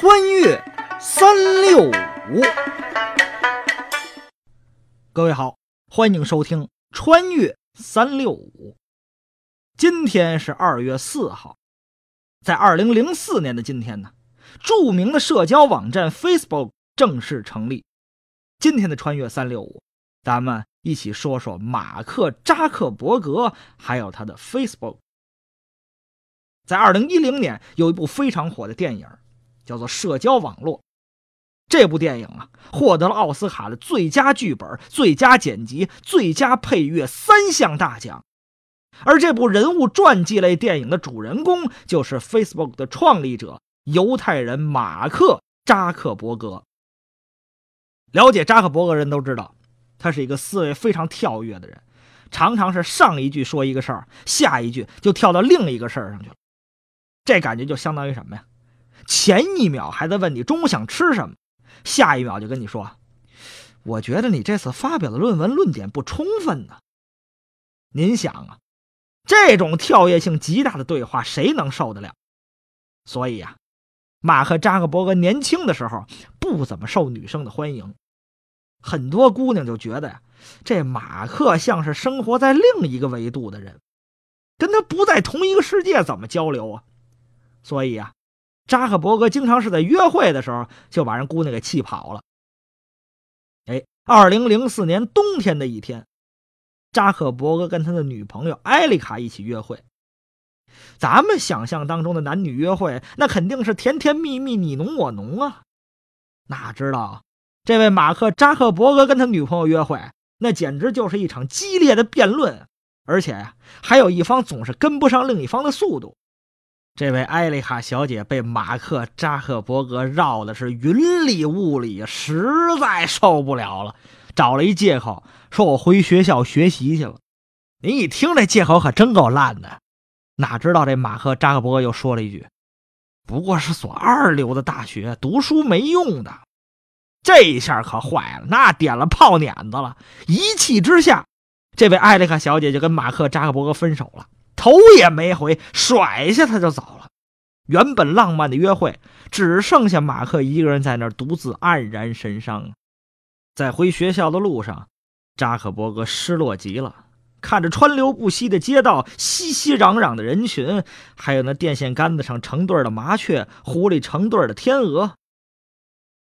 穿越三六五，各位好，欢迎收听《穿越三六五》。今天是二月四号，在二零零四年的今天呢，著名的社交网站 Facebook 正式成立。今天的《穿越三六五》，咱们一起说说马克扎克伯格，还有他的 Facebook。在二零一零年，有一部非常火的电影。叫做社交网络，这部电影啊获得了奥斯卡的最佳剧本、最佳剪辑、最佳配乐三项大奖。而这部人物传记类电影的主人公就是 Facebook 的创立者犹太人马克扎克伯格。了解扎克伯格人都知道，他是一个思维非常跳跃的人，常常是上一句说一个事儿，下一句就跳到另一个事儿上去了。这感觉就相当于什么呀？前一秒还在问你中午想吃什么，下一秒就跟你说：“我觉得你这次发表的论文论点不充分呢。”您想啊，这种跳跃性极大的对话谁能受得了？所以呀，马克扎克伯格年轻的时候不怎么受女生的欢迎，很多姑娘就觉得呀，这马克像是生活在另一个维度的人，跟他不在同一个世界，怎么交流啊？所以呀。扎克伯格经常是在约会的时候就把人姑娘给气跑了。哎，二零零四年冬天的一天，扎克伯格跟他的女朋友艾丽卡一起约会。咱们想象当中的男女约会，那肯定是甜甜蜜蜜、你侬我侬啊。哪知道，这位马克扎克伯格跟他女朋友约会，那简直就是一场激烈的辩论，而且呀，还有一方总是跟不上另一方的速度。这位艾丽卡小姐被马克扎克伯格绕的是云里雾里，实在受不了了，找了一借口说：“我回学校学习去了。”您一听这借口可真够烂的，哪知道这马克扎克伯格又说了一句：“不过是所二流的大学，读书没用的。”这一下可坏了，那点了炮碾子了。一气之下，这位艾丽卡小姐就跟马克扎克伯格分手了。头也没回，甩下他就走了。原本浪漫的约会，只剩下马克一个人在那儿独自黯然神伤。在回学校的路上，扎克伯格失落极了，看着川流不息的街道、熙熙攘攘的人群，还有那电线杆子上成对的麻雀、狐狸成对的天鹅，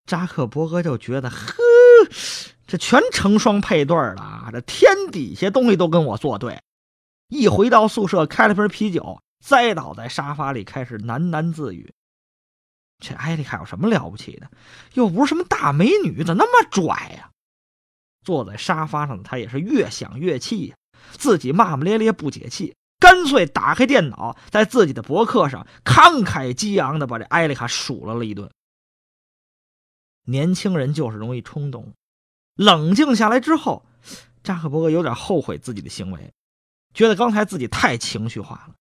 扎克伯格就觉得：呵，这全成双配对了，这天底下东西都跟我作对。一回到宿舍，开了瓶啤酒，栽倒在沙发里，开始喃喃自语：“这艾丽卡有什么了不起的？又不是什么大美女，怎么那么拽呀？”坐在沙发上，他也是越想越气，自己骂骂咧咧不解气，干脆打开电脑，在自己的博客上慷慨激昂的把这艾丽卡数落了一顿。年轻人就是容易冲动，冷静下来之后，扎克伯格有点后悔自己的行为。觉得刚才自己太情绪化了，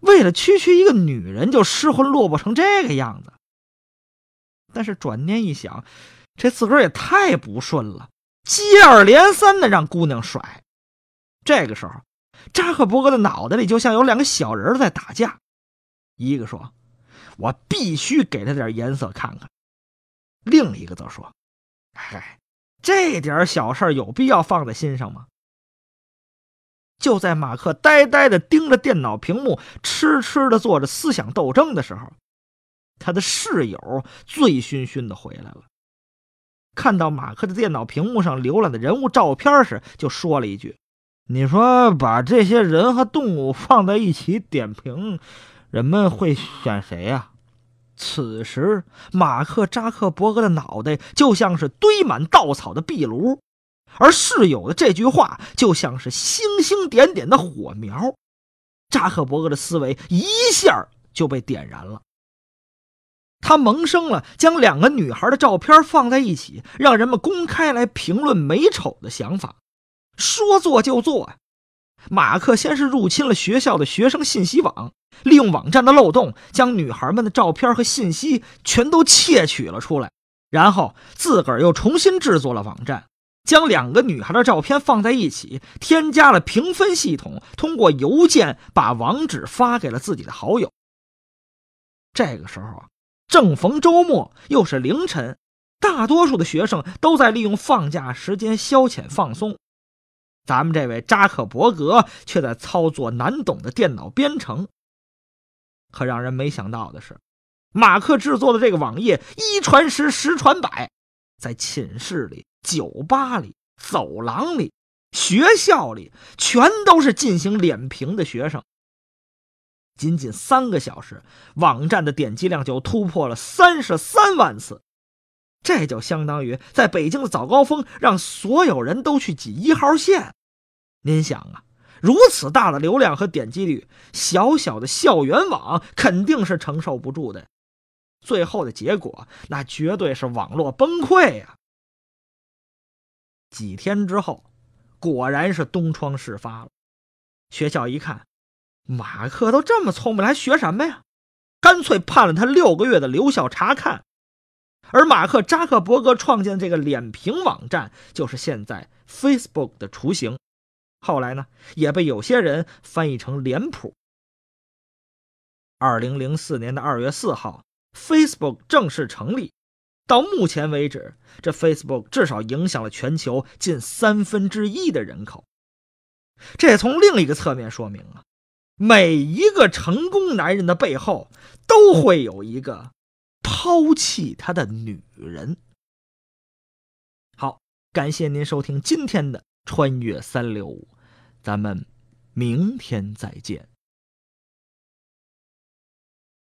为了区区一个女人就失魂落魄成这个样子。但是转念一想，这自个儿也太不顺了，接二连三的让姑娘甩。这个时候，扎克伯格的脑袋里就像有两个小人在打架，一个说：“我必须给他点颜色看看。”另一个则说：“嗨，这点小事有必要放在心上吗？”就在马克呆呆的盯着电脑屏幕，痴痴的做着思想斗争的时候，他的室友醉醺醺的回来了。看到马克的电脑屏幕上浏览的人物照片时，就说了一句：“你说把这些人和动物放在一起点评，人们会选谁呀？”此时，马克扎克伯格的脑袋就像是堆满稻草的壁炉。而室友的这句话就像是星星点点的火苗，扎克伯格的思维一下就被点燃了。他萌生了将两个女孩的照片放在一起，让人们公开来评论美丑的想法。说做就做呀！马克先是入侵了学校的学生信息网，利用网站的漏洞，将女孩们的照片和信息全都窃取了出来，然后自个儿又重新制作了网站。将两个女孩的照片放在一起，添加了评分系统，通过邮件把网址发给了自己的好友。这个时候啊，正逢周末，又是凌晨，大多数的学生都在利用放假时间消遣放松。咱们这位扎克伯格却在操作难懂的电脑编程。可让人没想到的是，马克制作的这个网页一传十，十传百，在寝室里、酒吧里、走廊里、学校里，全都是进行脸评的学生。仅仅三个小时，网站的点击量就突破了三十三万次，这就相当于在北京的早高峰让所有人都去挤一号线。您想啊？如此大的流量和点击率，小小的校园网肯定是承受不住的。最后的结果，那绝对是网络崩溃呀！几天之后，果然是东窗事发了。学校一看，马克都这么聪明，还学什么呀？干脆判了他六个月的留校察看。而马克扎克伯格创建的这个脸评网站，就是现在 Facebook 的雏形。后来呢，也被有些人翻译成脸谱。二零零四年的二月四号，Facebook 正式成立。到目前为止，这 Facebook 至少影响了全球近三分之一的人口。这也从另一个侧面说明啊，每一个成功男人的背后，都会有一个抛弃他的女人。好，感谢您收听今天的。穿越三六五，咱们明天再见。